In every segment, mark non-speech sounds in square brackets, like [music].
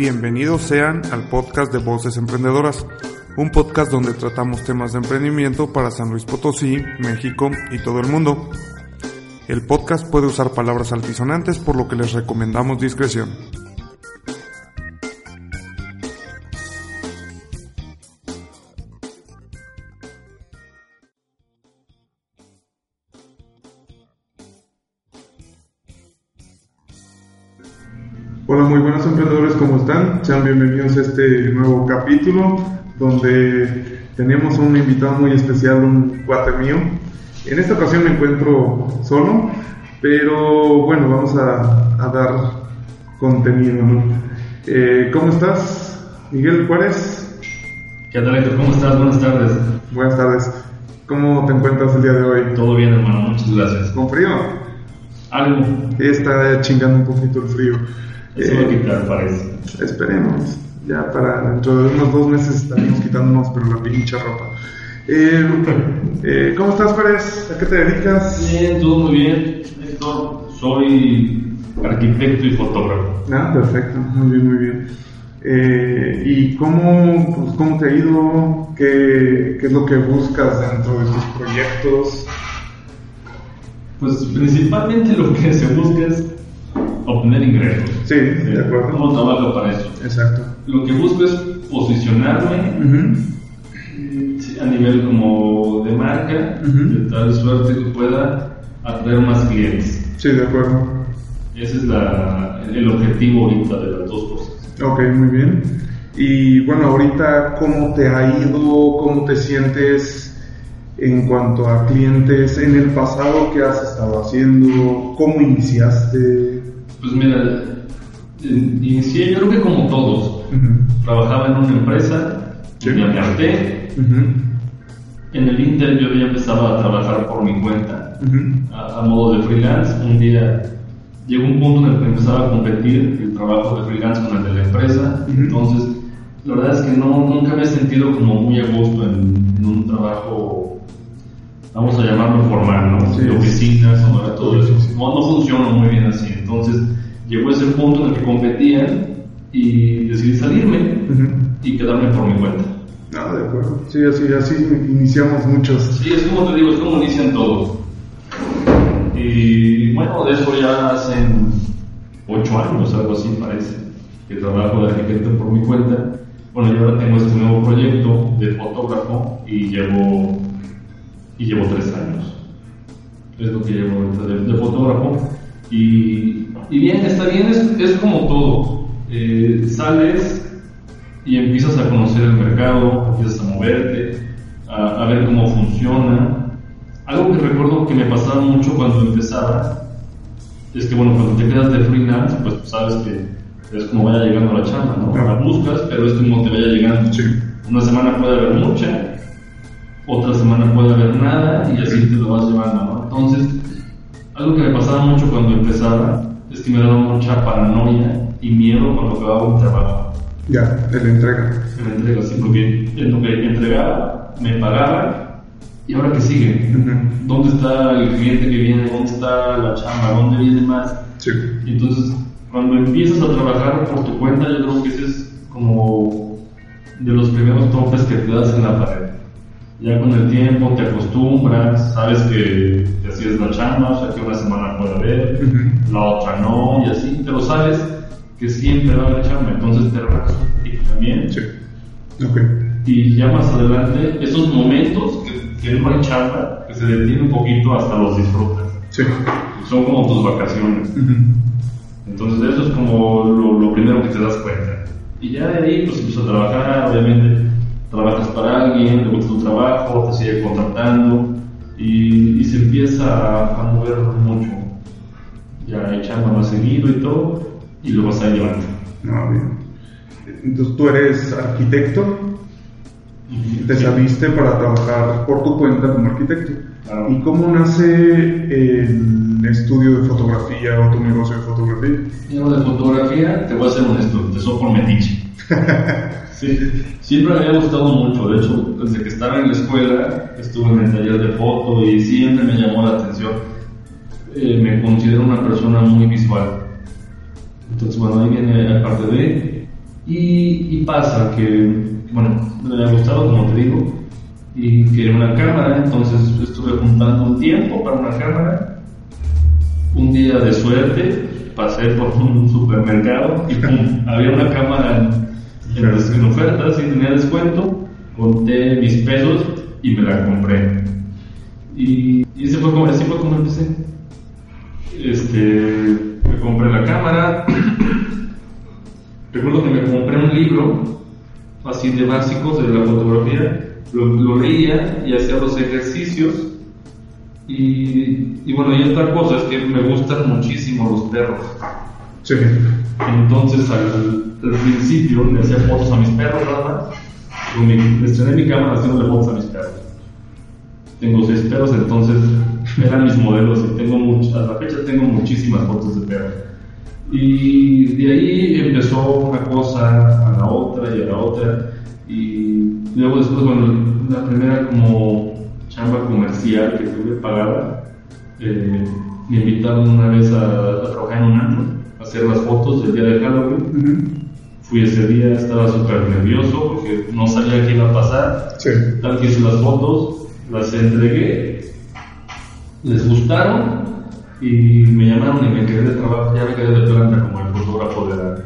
Bienvenidos sean al podcast de Voces Emprendedoras, un podcast donde tratamos temas de emprendimiento para San Luis Potosí, México y todo el mundo. El podcast puede usar palabras altisonantes por lo que les recomendamos discreción. Hola, muy buenos emprendedores, ¿cómo están? Sean bienvenidos a este nuevo capítulo donde tenemos un invitado muy especial, un cuate mío. En esta ocasión me encuentro solo, pero bueno, vamos a, a dar contenido. ¿no? Eh, ¿Cómo estás, Miguel Juárez? ¿Qué tal, Héctor? ¿Cómo estás? Buenas tardes. Buenas tardes. ¿Cómo te encuentras el día de hoy? Todo bien, hermano. Muchas gracias. ¿Con frío? Algo. Está chingando un poquito el frío. Eso va a quitar, parece. Esperemos. Ya para dentro de unos dos meses estaremos quitándonos, pero la pinche ropa. Eh, eh, ¿Cómo estás, Pérez? ¿A qué te dedicas? Bien, todo muy bien. Héctor, soy arquitecto y fotógrafo. Ah, perfecto. Muy bien, muy bien. Eh, ¿Y cómo, pues, cómo te ha ido? ¿Qué, ¿Qué es lo que buscas dentro de tus proyectos? Pues principalmente lo que se busca es obtener ingresos. Sí, de acuerdo. ¿Cómo trabajo para eso? Exacto. Lo que busco es posicionarme Ujú. sí, a nivel como de marca, Ujú. de tal suerte que pueda atraer más clientes. Sí, de acuerdo. Ese es la, el objetivo ahorita de las dos cosas. Ok, muy bien. Y bueno, ahorita, ¿cómo te ha ido? ¿Cómo te sientes en cuanto a clientes? En el pasado, ¿qué has estado haciendo? ¿Cómo iniciaste? Pues mira, eh, inicié yo creo que como todos. Trabajaba en una empresa, Sí. me aparté. En el Inter yo ya empezaba a trabajar por mi cuenta, a, a modo de freelance. Un día llegó un punto en el que empezaba a competir el trabajo de freelance con el de la empresa. Entonces, la verdad es que no, nunca me he sentido como muy a gusto en, en un trabajo, vamos a llamarlo formal, ¿no? Sí. De oficinas, todo eso. No, no funciona muy bien así. Entonces, llegó ese punto en el que competían y decidí salirme y quedarme por mi cuenta. Ah, de acuerdo. Sí, así, así iniciamos muchos. Sí, es como te digo, es como inician todos. Y bueno, de eso ya hacen ocho años, algo así parece, que trabajo de arquitecto por mi cuenta. Bueno, yo ahora tengo este nuevo proyecto de fotógrafo y llevo, y llevo tres años. Es lo que llevo ahorita de, de fotógrafo. Y, y bien, está bien, es, es como todo. Eh, sales y empiezas a conocer el mercado, empiezas a moverte, a, a ver cómo funciona. Algo que recuerdo que me pasaba mucho cuando empezaba es que, bueno, cuando te quedas de freelance, pues sabes que es como vaya llegando la chamba, ¿no? La buscas, pero es como te vaya llegando. Sí. Una semana puede haber mucha, otra semana puede haber nada y así te lo vas llevando, ¿no? Entonces, algo que me pasaba mucho cuando empezaba es que me daba mucha paranoia y miedo cuando acababa un trabajo. Ya, de la entrega. Me entrega así, porque en lo que entregaba, me pagaban y ahora que sigue. Ujú. ¿Dónde está el cliente que viene? ¿Dónde está la chamba? ¿Dónde viene más? Sí. Y entonces, cuando empiezas a trabajar por tu cuenta, yo creo que ese es como de los primeros topes que te das en la pared. Ya con el tiempo te acostumbras, sabes que, que así es la chamba, o sea que una semana puede haber, la otra no, y así, pero sabes que siempre va a haber chamba, entonces te relajas un poquito también. Sí. Ok. Y ya más adelante, esos momentos que, que no hay chamba, que se detiene un poquito, hasta los disfrutas. Sí. Son como tus vacaciones. Entonces eso es como lo, lo primero que te das cuenta. Y ya de ahí pues empiezas a trabajar, obviamente trabajas para alguien, le gusta tu trabajo, te sigue contratando y, y se empieza a, mover mucho, ya echando más seguido y todo, y lo vas a llevar. No, bien. Entonces tú eres arquitecto, te Sí. saliste para trabajar por tu cuenta como arquitecto. Claro. ¿Y cómo nace el estudio de fotografía o tu negocio de fotografía? Yo de fotografía, te voy a ser honesto, empezó por metiche. [laughs] Sí, siempre me había gustado mucho, de hecho, desde que estaba en la escuela, estuve en el taller de foto y siempre me llamó la atención. Eh, me considero una persona muy visual. Entonces, bueno, ahí viene la parte de... Y, y pasa que, bueno, me ha gustado, como te digo, y quería una cámara, entonces estuve juntando un tiempo para una cámara. Un día de suerte, pasé por un supermercado y pum, había una cámara en, en, oferta, sin tenía descuento, conté mis pesos y me la compré. Y, y ese fue como, así fue como empecé. Este, me compré la cámara. [coughs] Recuerdo que me compré un libro así de básicos de la fotografía, lo, lo leía y hacía los ejercicios. Y, y bueno, y otra cosa es que me gustan muchísimo los perros. Sí. Entonces al, al principio le hacía fotos a mis perros nada más. Le estrené mi cámara haciéndole fotos a mis perros. Tengo seis perros, entonces eran mis modelos y tengo much- a la fecha tengo muchísimas fotos de perros. Y de ahí empezó una cosa a la otra y a la otra. Y luego después, bueno, la primera como chamba comercial que tuve pagada, eh, me invitaron una vez a, a trabajar en un antro, a hacer las fotos del día de Halloween. Ujú. Fui ese día, estaba súper nervioso porque no sabía qué iba a pasar. Sí. Tal que hice las fotos, las entregué, les gustaron y me llamaron y me quedé de trabajo, ya me quedé de planta como el fotógrafo de la,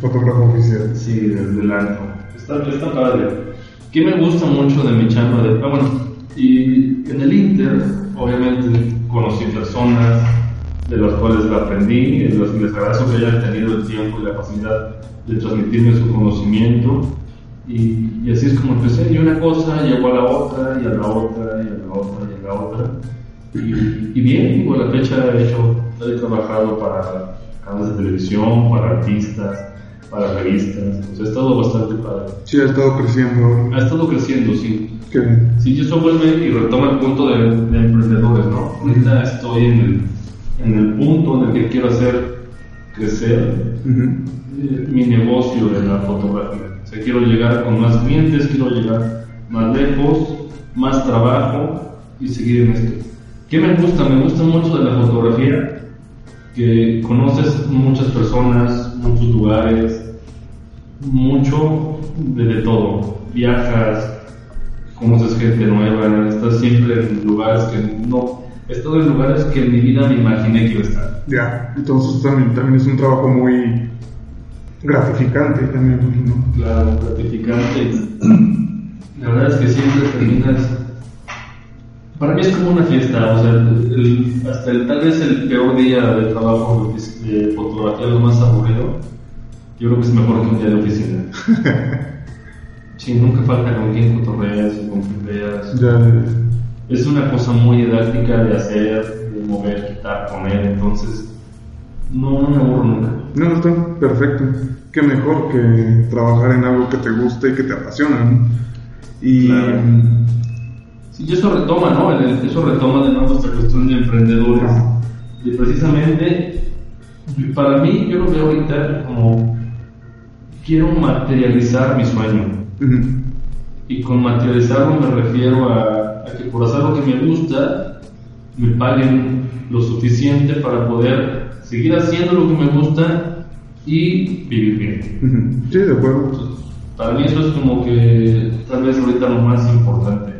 Fotógrafo oficial. sí, del, del antro. Está, está padre. ¿Qué me gusta mucho de mi chamba? De, ah, bueno, y en el Inter, obviamente, conocí personas de las cuales aprendí, de las que les agradezco que hayan tenido el tiempo y la facilidad de transmitirme su conocimiento. Y, así es como empecé. Y una cosa llegó a la otra, y a la otra, y a la otra, y a la otra. Y, y bien, digo, a la fecha he, hecho, he trabajado para canales de televisión, para artistas, para revistas. O sea, ha estado bastante padre. Sí, ha estado creciendo. Ha estado creciendo, sí. Qué bien. Sí, eso vuelve y retoma el punto de, de emprendedores, ¿no? Ahorita estoy en el, en el punto en el que quiero hacer crecer eh, mi negocio de la fotografía. O sea, quiero llegar con más clientes, quiero llegar más lejos, más trabajo y seguir en esto. ¿Qué me gusta? Me gusta mucho de la fotografía que conoces muchas personas, muchos lugares, mucho de, de todo. Viajas, conoces gente nueva, estás siempre en lugares que no... He estado en lugares que en mi vida me imaginé que iba a estar. Ya, entonces también, también es un trabajo muy gratificante también, ¿no? Claro, gratificante. La verdad es que siempre terminas. Para mí es como una fiesta, o sea, el- hasta el, tal vez el peor día de trabajo de, de fotografía, lo más aburrido, yo creo que es mejor que un día de oficina. [laughs] Sí, nunca falta con quién cotorreas y con quién veas. Ya, Es una cosa muy didáctica de hacer, de mover, quitar, poner, entonces no, no me aburro nunca. no, está perfecto. Qué mejor que trabajar en algo que te guste y que te apasiona, ¿no? Y Claro. Sí, eso retoma, ¿no? Eso retoma de nuevo esta cuestión de emprendedores. Y precisamente, para mí, yo lo veo ahorita como quiero materializar mi sueño. Y con materializarlo me refiero a, a que por hacer lo que me gusta, me paguen lo suficiente para poder seguir haciendo lo que me gusta y vivir bien. sí, de acuerdo. Entonces, para mí eso es como que tal vez ahorita lo más importante,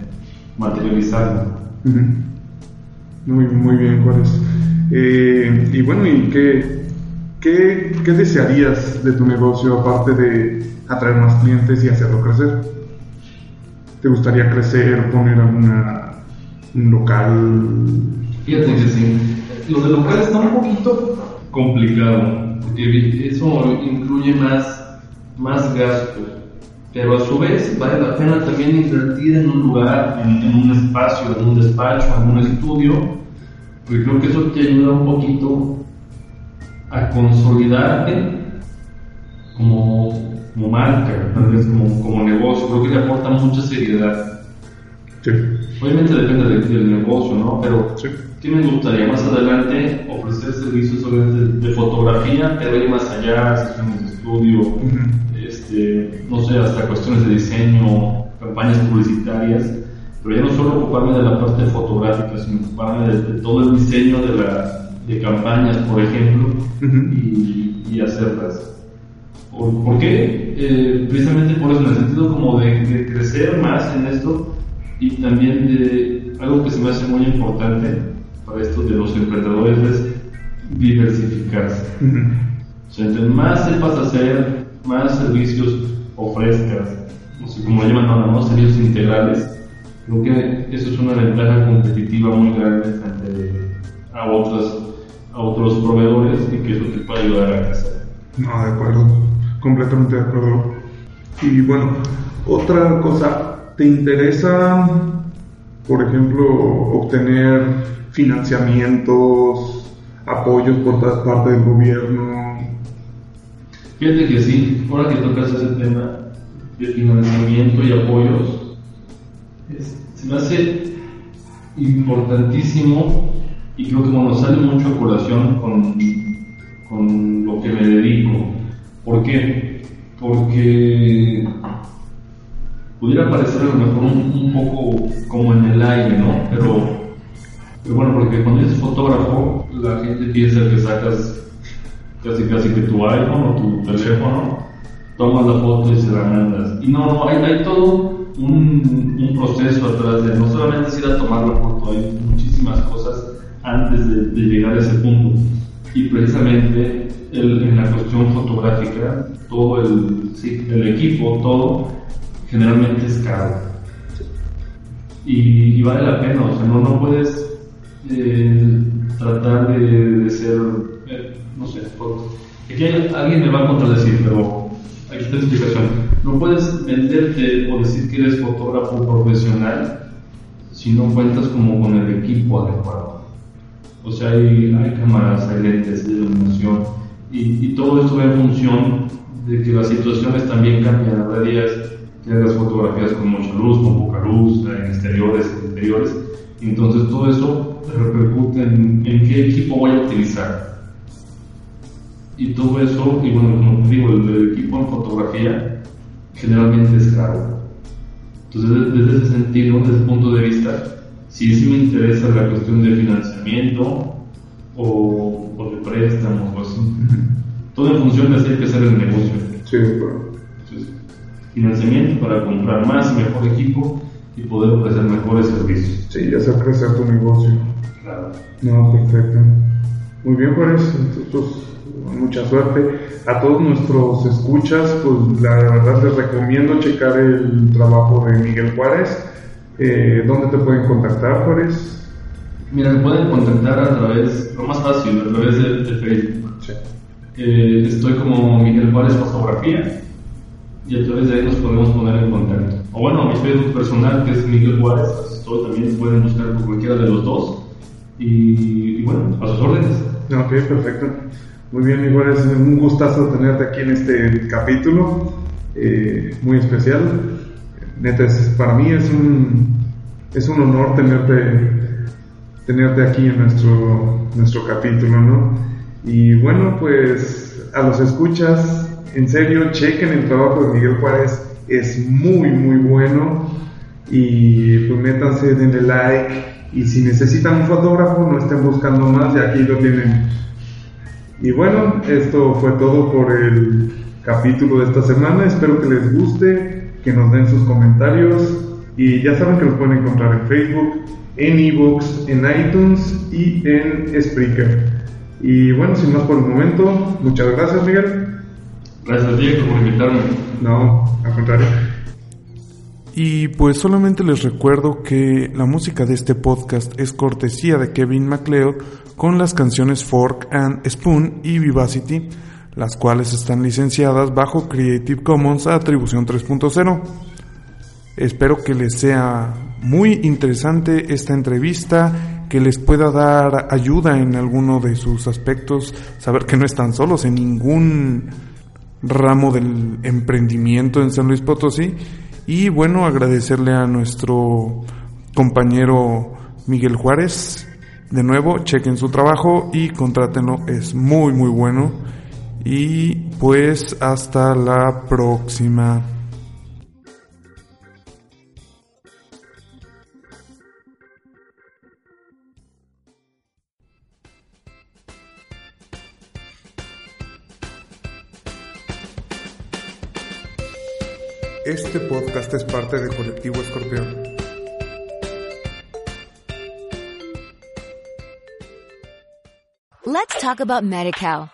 materializarlo. Ujú. Muy, muy bien, Juárez. Eh, y bueno, ¿y qué, qué, qué desearías de tu negocio aparte de atraer más clientes y hacerlo crecer? ¿Te gustaría crecer, poner alguna, un local? Fíjate que sí. Lo del local está un poquito complicado, porque eso incluye más, más gasto. pero a su vez vale la pena también invertir en un lugar, en, un espacio, en un despacho, en un estudio, porque creo que eso te ayuda un poquito a consolidarte como, como marca, como, como negocio, creo que le aporta mucha seriedad. Obviamente depende del, negocio, ¿no? Pero sí. me gustaría más adelante ofrecer servicios de, fotografía, pero ir más allá, sesiones de estudio, este, no sé, hasta cuestiones de diseño, campañas publicitarias, pero ya no solo ocuparme de la parte fotográfica, sino ocuparme de, todo el diseño de, la, de campañas, por ejemplo, y, y, hacerlas. ¿Por, qué? Eh, precisamente por eso, en el sentido como de, de crecer más en esto y también de algo que se me hace muy importante para esto de los emprendedores es diversificarse. O sea, entre más sepas hacer, más servicios ofrezcas, no sé cómo llaman ahora, ¿no? Servicios integrales, creo que eso es una ventaja competitiva muy grande frente a otros, a otros proveedores y que eso te puede ayudar a crecer. No, de acuerdo, completamente de acuerdo. Y bueno, otra cosa, ¿Te interesa, por ejemplo, obtener financiamientos, apoyos por parte del gobierno? Fíjate que sí, ahora que tocas ese tema de financiamiento y apoyos, se me hace importantísimo y creo que nos sale mucho a colación con, con lo que me dedico. ¿Por qué? Porque pudiera parecer a lo mejor un, poco como en el aire, ¿no? Pero, bueno, porque cuando dices fotógrafo, la gente piensa que sacas casi casi que tu iPhone o tu teléfono, tomas la foto y se la mandas. Y no, no, hay, hay todo un, proceso atrás de no solamente ir a tomar la foto, hay muchísimas cosas antes de, de llegar a ese punto. Y precisamente el, en la cuestión fotográfica, todo el, sí, el equipo, todo generalmente es caro. Y, vale la pena, o sea, no, no puedes eh, tratar de, ser, eh, no sé, aquí alguien me va a contradecir, pero aquí está la explicación. No puedes venderte o decir que eres fotógrafo profesional si no cuentas como con el equipo adecuado. O sea, hay, hay cámaras, hay lentes de iluminación y, y, todo esto va en función de que las situaciones también cambian. a días que hagas fotografías con mucha luz, con poca luz, en exteriores, en interiores. Entonces todo eso repercute en, qué equipo voy a utilizar. Y todo eso, y bueno, como digo, el, equipo en fotografía generalmente es caro. Entonces, desde, ese sentido, desde ese punto de vista, si sí me interesa la cuestión de financiamiento o, o de préstamos o así. Todo en función de hacer que hacer el negocio. Sí, bueno financiamiento para comprar más y mejor equipo y poder ofrecer mejores servicios. Sí, y hacer crecer tu negocio. Claro. No, perfecto. Muy bien, pues, pues mucha suerte. A todos nuestros escuchas, pues la verdad les recomiendo checar el trabajo de Miguel Juárez. Eh, ¿Dónde te pueden contactar, Juárez? Mira, me pueden contactar a través, lo más fácil, a través de, Facebook. Sí. Eh, estoy como Miguel Juárez Fotografía y a través de ahí nos podemos poner en contacto. O bueno, mi Facebook personal, que es Miguel Juárez, estoy también pueden buscar por cualquiera de los dos. Y, bueno, a sus órdenes. Ok, perfecto. Muy bien, Miguel es un gustazo tenerte aquí en este capítulo, eh, muy especial. Neta, para mí es un, es un honor tenerte, tenerte aquí en nuestro, nuestro capítulo, ¿no? Y bueno, pues a los escuchas, en serio, chequen el trabajo de Miguel Juárez, es muy, muy bueno. Y pues métanse, denle like. Y si necesitan un fotógrafo, no estén buscando más, y aquí lo tienen. Y bueno, esto fue todo por el capítulo de esta semana. Espero que les guste, que nos den sus comentarios. Y ya saben que nos pueden encontrar en Facebook, en ebooks, en iTunes y en Spreaker. Y bueno, sin más por el momento, muchas gracias Miguel. Gracias Diego por invitarme. No, al contrario. Y pues solamente les recuerdo que la música de este podcast es cortesía de Kevin MacLeod con las canciones Fork and Spoon y Vivacity. Las cuales están licenciadas bajo Creative Commons Atribución 3.0. Espero que les sea muy interesante esta entrevista, que les pueda dar ayuda en alguno de sus aspectos, saber que no están solos en ningún ramo del emprendimiento en San Luis Potosí y bueno, agradecerle a nuestro compañero Miguel Juárez. De nuevo, chequen su trabajo y contrátenlo, es muy muy bueno. Y pues hasta la próxima. Este podcast es parte de Colectivo Escorpión. Let's talk about MediCal.